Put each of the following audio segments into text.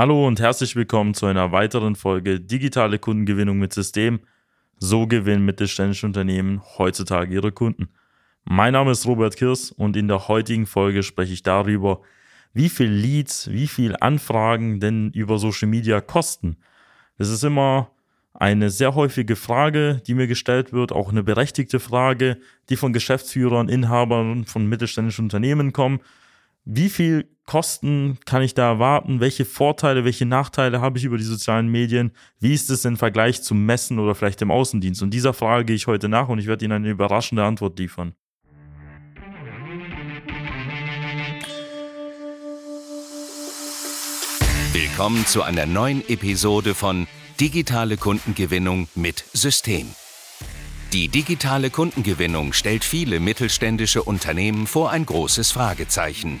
Hallo und herzlich willkommen zu einer weiteren Folge Digitale Kundengewinnung mit System. So gewinnen mittelständische Unternehmen heutzutage ihre Kunden. Mein Name ist Robert Kirs und in der heutigen Folge spreche ich darüber, wie viel Leads, wie viel Anfragen denn über Social Media kosten. Das ist immer eine sehr häufige Frage, die mir gestellt wird, auch eine berechtigte Frage, die von Geschäftsführern, Inhabern von mittelständischen Unternehmen kommen. Wie viel Kosten kann ich da erwarten? Welche Vorteile, welche Nachteile habe ich über die sozialen Medien? Wie ist es im Vergleich zum Messen oder vielleicht im Außendienst? Und dieser Frage gehe ich heute nach und ich werde Ihnen eine überraschende Antwort liefern. Willkommen zu einer neuen Episode von Digitale Kundengewinnung mit System. Die digitale Kundengewinnung stellt viele mittelständische Unternehmen vor ein großes Fragezeichen.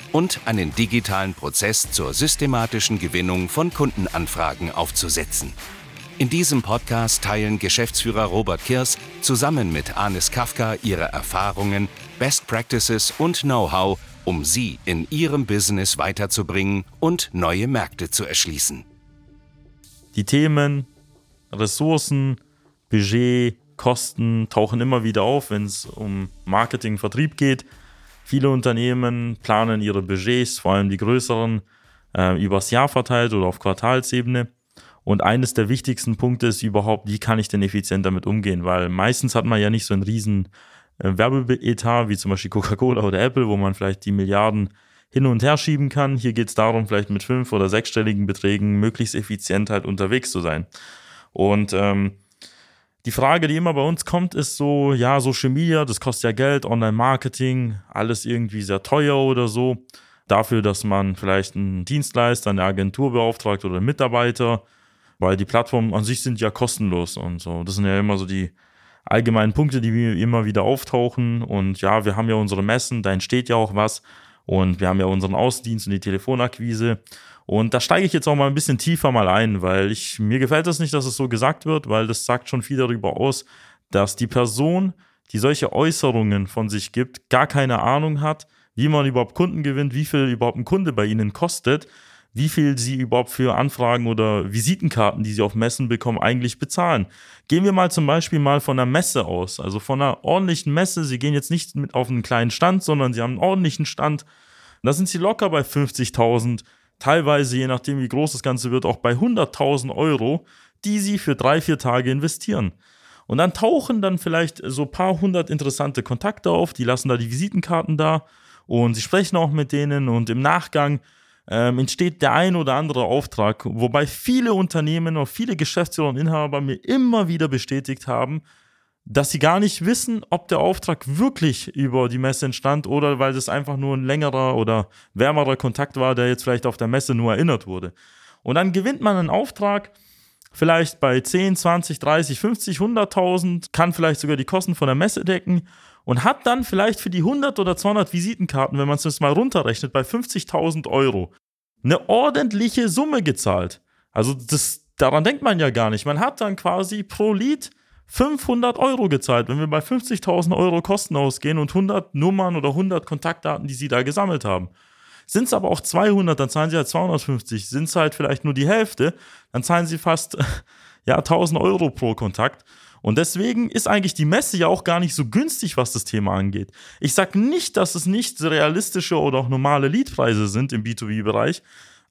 und einen digitalen Prozess zur systematischen Gewinnung von Kundenanfragen aufzusetzen. In diesem Podcast teilen Geschäftsführer Robert Kirs zusammen mit Anis Kafka ihre Erfahrungen, Best Practices und Know-how, um sie in ihrem Business weiterzubringen und neue Märkte zu erschließen. Die Themen, Ressourcen, Budget, Kosten tauchen immer wieder auf, wenn es um Marketing, Vertrieb geht. Viele Unternehmen planen ihre Budgets, vor allem die größeren, äh, übers Jahr verteilt oder auf Quartalsebene. Und eines der wichtigsten Punkte ist überhaupt, wie kann ich denn effizient damit umgehen? Weil meistens hat man ja nicht so einen riesen äh, Werbeetat wie zum Beispiel Coca-Cola oder Apple, wo man vielleicht die Milliarden hin und her schieben kann. Hier geht es darum, vielleicht mit fünf- oder sechsstelligen Beträgen möglichst effizient halt unterwegs zu sein. Und ähm, die Frage, die immer bei uns kommt, ist so, ja, Social Media, das kostet ja Geld, Online-Marketing, alles irgendwie sehr teuer oder so. Dafür, dass man vielleicht einen Dienstleister, eine Agentur beauftragt oder einen Mitarbeiter, weil die Plattformen an sich sind ja kostenlos und so. Das sind ja immer so die allgemeinen Punkte, die immer wieder auftauchen. Und ja, wir haben ja unsere Messen, da entsteht ja auch was. Und wir haben ja unseren Außendienst und die Telefonakquise. Und da steige ich jetzt auch mal ein bisschen tiefer mal ein, weil ich, mir gefällt das nicht, dass es so gesagt wird, weil das sagt schon viel darüber aus, dass die Person, die solche Äußerungen von sich gibt, gar keine Ahnung hat, wie man überhaupt Kunden gewinnt, wie viel überhaupt ein Kunde bei ihnen kostet, wie viel sie überhaupt für Anfragen oder Visitenkarten, die sie auf Messen bekommen, eigentlich bezahlen. Gehen wir mal zum Beispiel mal von einer Messe aus, also von einer ordentlichen Messe. Sie gehen jetzt nicht mit auf einen kleinen Stand, sondern sie haben einen ordentlichen Stand. Da sind sie locker bei 50.000 teilweise, je nachdem wie groß das Ganze wird, auch bei 100.000 Euro, die sie für drei, vier Tage investieren. Und dann tauchen dann vielleicht so ein paar hundert interessante Kontakte auf, die lassen da die Visitenkarten da und sie sprechen auch mit denen und im Nachgang ähm, entsteht der ein oder andere Auftrag, wobei viele Unternehmen und viele Geschäftsführer und Inhaber mir immer wieder bestätigt haben, dass sie gar nicht wissen, ob der Auftrag wirklich über die Messe entstand oder weil das einfach nur ein längerer oder wärmerer Kontakt war, der jetzt vielleicht auf der Messe nur erinnert wurde. Und dann gewinnt man einen Auftrag, vielleicht bei 10, 20, 30, 50, 100.000, kann vielleicht sogar die Kosten von der Messe decken und hat dann vielleicht für die 100 oder 200 Visitenkarten, wenn man es mal runterrechnet, bei 50.000 Euro eine ordentliche Summe gezahlt. Also das, daran denkt man ja gar nicht. Man hat dann quasi pro Lied 500 Euro gezahlt, wenn wir bei 50.000 Euro Kosten ausgehen und 100 Nummern oder 100 Kontaktdaten, die sie da gesammelt haben. Sind es aber auch 200, dann zahlen sie halt 250. Sind es halt vielleicht nur die Hälfte, dann zahlen sie fast ja, 1000 Euro pro Kontakt. Und deswegen ist eigentlich die Messe ja auch gar nicht so günstig, was das Thema angeht. Ich sage nicht, dass es nicht realistische oder auch normale Leadpreise sind im B2B-Bereich,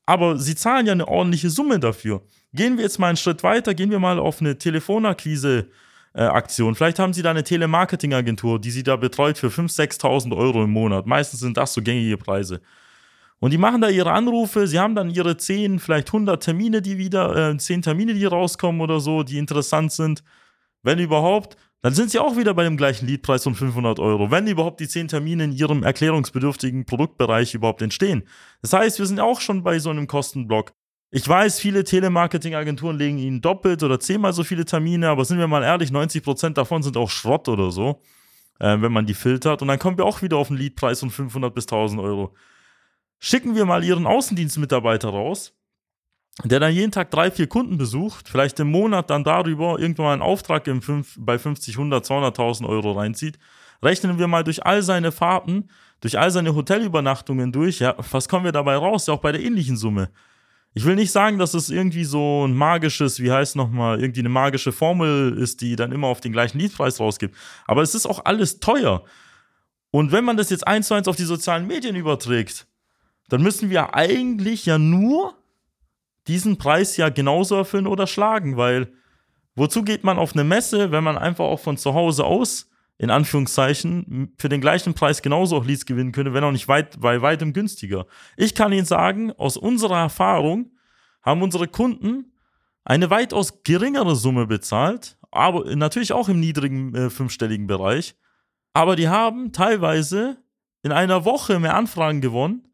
aber sie zahlen ja eine ordentliche Summe dafür. Gehen wir jetzt mal einen Schritt weiter, gehen wir mal auf eine Telefonakquise äh, Aktion. Vielleicht haben Sie da eine Telemarketing-Agentur, die Sie da betreut für 5.000, 6.000 Euro im Monat. Meistens sind das so gängige Preise. Und die machen da ihre Anrufe, sie haben dann ihre 10, vielleicht 100 Termine, die wieder, äh, 10 Termine, die rauskommen oder so, die interessant sind. Wenn überhaupt, dann sind sie auch wieder bei dem gleichen Liedpreis von 500 Euro, wenn überhaupt die 10 Termine in ihrem erklärungsbedürftigen Produktbereich überhaupt entstehen. Das heißt, wir sind auch schon bei so einem Kostenblock. Ich weiß, viele Telemarketing-Agenturen legen ihnen doppelt oder zehnmal so viele Termine, aber sind wir mal ehrlich, 90% davon sind auch Schrott oder so, äh, wenn man die filtert. Und dann kommen wir auch wieder auf einen Leadpreis von 500 bis 1000 Euro. Schicken wir mal Ihren Außendienstmitarbeiter raus, der dann jeden Tag drei, vier Kunden besucht, vielleicht im Monat dann darüber irgendwann mal einen Auftrag im 5, bei 50, 100, 200.000 Euro reinzieht. Rechnen wir mal durch all seine Fahrten, durch all seine Hotelübernachtungen durch, ja, was kommen wir dabei raus? Ja, auch bei der ähnlichen Summe. Ich will nicht sagen, dass es irgendwie so ein magisches, wie heißt nochmal, irgendwie eine magische Formel ist, die dann immer auf den gleichen Liedpreis rausgibt. Aber es ist auch alles teuer. Und wenn man das jetzt eins zu eins auf die sozialen Medien überträgt, dann müssen wir eigentlich ja nur diesen Preis ja genauso erfüllen oder schlagen, weil wozu geht man auf eine Messe, wenn man einfach auch von zu Hause aus in Anführungszeichen, für den gleichen Preis genauso auch Leads gewinnen könnte, wenn auch nicht weit, bei weitem günstiger. Ich kann Ihnen sagen, aus unserer Erfahrung haben unsere Kunden eine weitaus geringere Summe bezahlt, aber natürlich auch im niedrigen äh, fünfstelligen Bereich. Aber die haben teilweise in einer Woche mehr Anfragen gewonnen,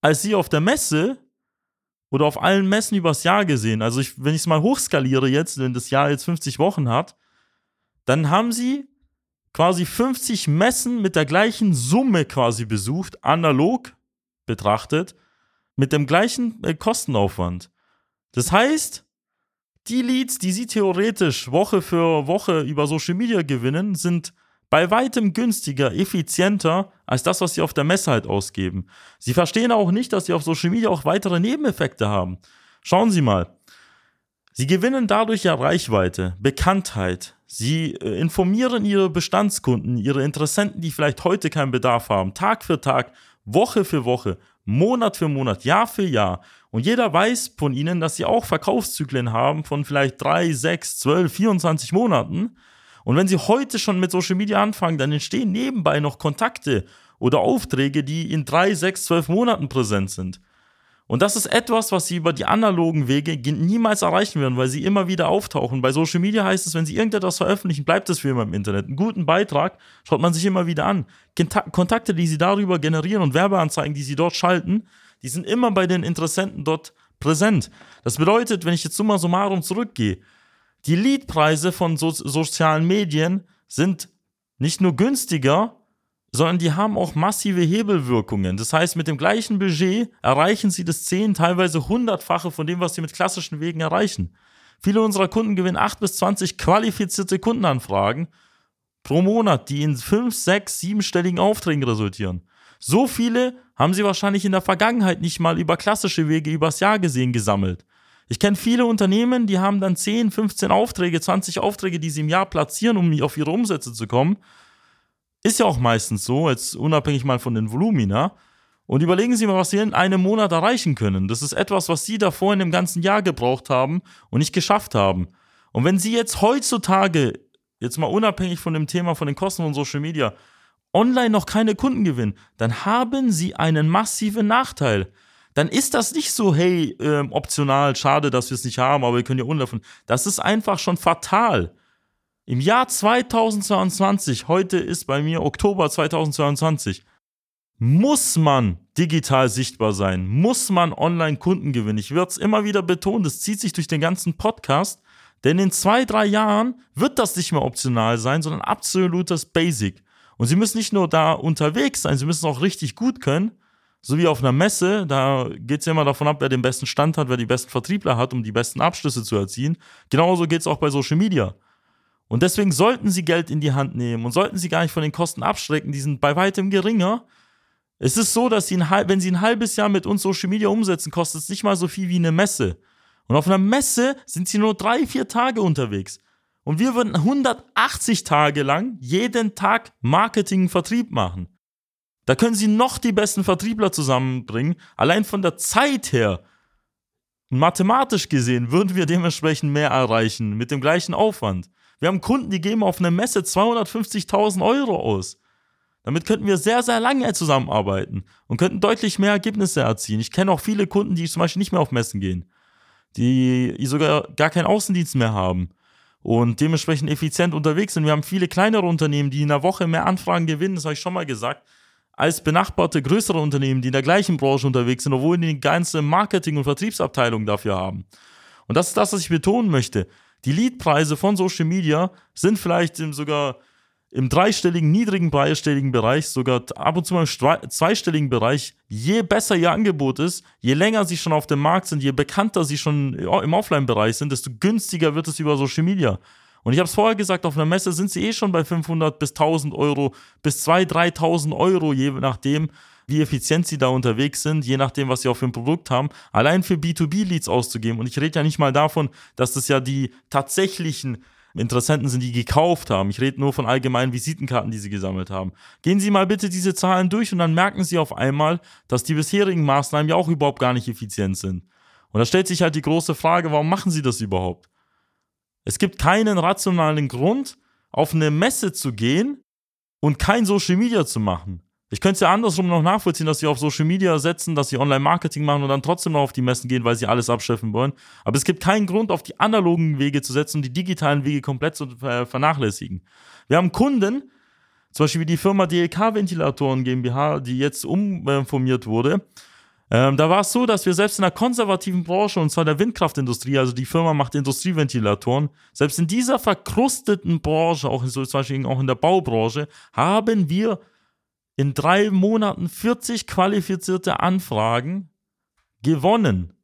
als sie auf der Messe oder auf allen Messen übers Jahr gesehen. Also ich, wenn ich es mal hochskaliere jetzt, wenn das Jahr jetzt 50 Wochen hat, dann haben sie quasi 50 Messen mit der gleichen Summe quasi besucht, analog betrachtet, mit dem gleichen äh, Kostenaufwand. Das heißt, die Leads, die sie theoretisch Woche für Woche über Social Media gewinnen, sind bei weitem günstiger, effizienter als das, was sie auf der Messe halt ausgeben. Sie verstehen auch nicht, dass sie auf Social Media auch weitere Nebeneffekte haben. Schauen Sie mal. Sie gewinnen dadurch ja Reichweite, Bekanntheit, Sie äh, informieren ihre Bestandskunden, ihre Interessenten, die vielleicht heute keinen Bedarf haben, Tag für Tag, Woche für Woche, Monat für Monat, Jahr für Jahr. Und jeder weiß von ihnen, dass sie auch Verkaufszyklen haben von vielleicht drei, sechs, zwölf, 24 Monaten. Und wenn sie heute schon mit Social Media anfangen, dann entstehen nebenbei noch Kontakte oder Aufträge, die in drei, sechs, zwölf Monaten präsent sind. Und das ist etwas, was sie über die analogen Wege niemals erreichen werden, weil sie immer wieder auftauchen. Bei Social Media heißt es, wenn sie irgendetwas veröffentlichen, bleibt es für immer im Internet. Einen guten Beitrag schaut man sich immer wieder an. Kontakte, die sie darüber generieren und Werbeanzeigen, die sie dort schalten, die sind immer bei den Interessenten dort präsent. Das bedeutet, wenn ich jetzt summa summarum zurückgehe, die Leadpreise von so sozialen Medien sind nicht nur günstiger, sondern die haben auch massive Hebelwirkungen. Das heißt, mit dem gleichen Budget erreichen sie das zehn, teilweise hundertfache von dem, was sie mit klassischen Wegen erreichen. Viele unserer Kunden gewinnen acht bis zwanzig qualifizierte Kundenanfragen pro Monat, die in fünf, sechs, siebenstelligen Aufträgen resultieren. So viele haben sie wahrscheinlich in der Vergangenheit nicht mal über klassische Wege übers Jahr gesehen gesammelt. Ich kenne viele Unternehmen, die haben dann 10, 15 Aufträge, 20 Aufträge, die sie im Jahr platzieren, um auf ihre Umsätze zu kommen. Ist ja auch meistens so, jetzt unabhängig mal von den Volumina. Und überlegen Sie mal, was Sie in einem Monat erreichen können. Das ist etwas, was Sie davor in dem ganzen Jahr gebraucht haben und nicht geschafft haben. Und wenn Sie jetzt heutzutage, jetzt mal unabhängig von dem Thema von den Kosten von Social Media, online noch keine Kunden gewinnen, dann haben Sie einen massiven Nachteil. Dann ist das nicht so, hey, äh, optional, schade, dass wir es nicht haben, aber wir können ja unlaufen. Das ist einfach schon fatal. Im Jahr 2022, heute ist bei mir Oktober 2022, muss man digital sichtbar sein, muss man online Kunden gewinnen. Ich würde es immer wieder betonen, das zieht sich durch den ganzen Podcast, denn in zwei, drei Jahren wird das nicht mehr optional sein, sondern absolutes Basic. Und Sie müssen nicht nur da unterwegs sein, Sie müssen auch richtig gut können. So wie auf einer Messe, da geht es ja immer davon ab, wer den besten Stand hat, wer die besten Vertriebler hat, um die besten Abschlüsse zu erzielen. Genauso geht es auch bei Social Media. Und deswegen sollten sie Geld in die Hand nehmen und sollten sie gar nicht von den Kosten abschrecken, die sind bei weitem geringer. Es ist so, dass sie ein, wenn sie ein halbes Jahr mit uns Social Media umsetzen, kostet es nicht mal so viel wie eine Messe. Und auf einer Messe sind sie nur drei, vier Tage unterwegs. Und wir würden 180 Tage lang jeden Tag Marketing und Vertrieb machen. Da können sie noch die besten Vertriebler zusammenbringen. Allein von der Zeit her, mathematisch gesehen, würden wir dementsprechend mehr erreichen mit dem gleichen Aufwand. Wir haben Kunden, die geben auf eine Messe 250.000 Euro aus. Damit könnten wir sehr, sehr lange zusammenarbeiten und könnten deutlich mehr Ergebnisse erzielen. Ich kenne auch viele Kunden, die zum Beispiel nicht mehr auf Messen gehen, die sogar gar keinen Außendienst mehr haben und dementsprechend effizient unterwegs sind. Wir haben viele kleinere Unternehmen, die in einer Woche mehr Anfragen gewinnen, das habe ich schon mal gesagt, als benachbarte größere Unternehmen, die in der gleichen Branche unterwegs sind, obwohl die ganze Marketing- und Vertriebsabteilung dafür haben. Und das ist das, was ich betonen möchte. Die Leadpreise von Social Media sind vielleicht sogar im dreistelligen, niedrigen, dreistelligen Bereich, sogar ab und zu mal im zweistelligen Bereich, je besser ihr Angebot ist, je länger sie schon auf dem Markt sind, je bekannter sie schon im Offline-Bereich sind, desto günstiger wird es über Social Media. Und ich habe es vorher gesagt, auf einer Messe sind sie eh schon bei 500 bis 1000 Euro, bis 2.000, 3.000 Euro, je nachdem, wie effizient sie da unterwegs sind, je nachdem, was sie auch für ein Produkt haben, allein für B2B-Leads auszugeben. Und ich rede ja nicht mal davon, dass das ja die tatsächlichen Interessenten sind, die gekauft haben. Ich rede nur von allgemeinen Visitenkarten, die sie gesammelt haben. Gehen Sie mal bitte diese Zahlen durch und dann merken Sie auf einmal, dass die bisherigen Maßnahmen ja auch überhaupt gar nicht effizient sind. Und da stellt sich halt die große Frage, warum machen Sie das überhaupt? Es gibt keinen rationalen Grund, auf eine Messe zu gehen und kein Social Media zu machen. Ich könnte es ja andersrum noch nachvollziehen, dass sie auf Social Media setzen, dass sie Online-Marketing machen und dann trotzdem noch auf die Messen gehen, weil sie alles abschöpfen wollen. Aber es gibt keinen Grund, auf die analogen Wege zu setzen und die digitalen Wege komplett zu vernachlässigen. Wir haben Kunden, zum Beispiel wie die Firma DLK Ventilatoren GmbH, die jetzt umformiert wurde. Ähm, da war es so, dass wir selbst in der konservativen Branche, und zwar der Windkraftindustrie, also die Firma macht Industrieventilatoren, selbst in dieser verkrusteten Branche, auch in, so, zum Beispiel auch in der Baubranche, haben wir in drei Monaten 40 qualifizierte Anfragen gewonnen.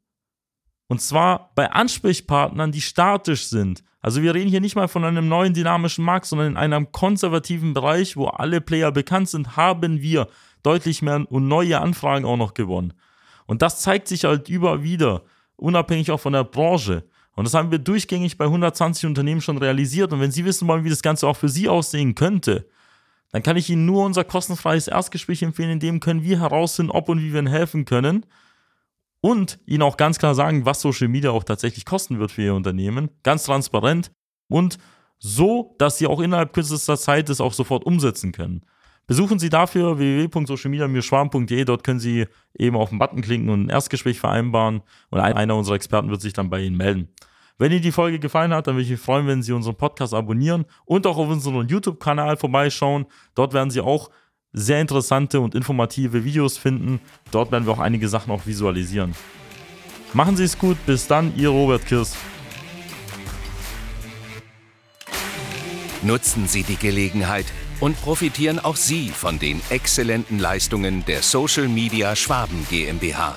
Und zwar bei Ansprechpartnern, die statisch sind. Also wir reden hier nicht mal von einem neuen dynamischen Markt, sondern in einem konservativen Bereich, wo alle Player bekannt sind, haben wir deutlich mehr und neue Anfragen auch noch gewonnen. Und das zeigt sich halt über wieder, unabhängig auch von der Branche. Und das haben wir durchgängig bei 120 Unternehmen schon realisiert. Und wenn Sie wissen wollen, wie das Ganze auch für Sie aussehen könnte, dann kann ich Ihnen nur unser kostenfreies Erstgespräch empfehlen, in dem können wir herausfinden, ob und wie wir Ihnen helfen können und Ihnen auch ganz klar sagen, was Social Media auch tatsächlich kosten wird für Ihr Unternehmen. Ganz transparent und so, dass Sie auch innerhalb kürzester Zeit das auch sofort umsetzen können. Besuchen Sie dafür www.socialmedia-schwarm.de. Dort können Sie eben auf den Button klicken und ein Erstgespräch vereinbaren und einer unserer Experten wird sich dann bei Ihnen melden. Wenn Ihnen die Folge gefallen hat, dann würde ich mich freuen, wenn Sie unseren Podcast abonnieren und auch auf unseren YouTube-Kanal vorbeischauen. Dort werden Sie auch sehr interessante und informative Videos finden. Dort werden wir auch einige Sachen auch visualisieren. Machen Sie es gut, bis dann, Ihr Robert Kirst. Nutzen Sie die Gelegenheit und profitieren auch Sie von den exzellenten Leistungen der Social Media Schwaben GmbH.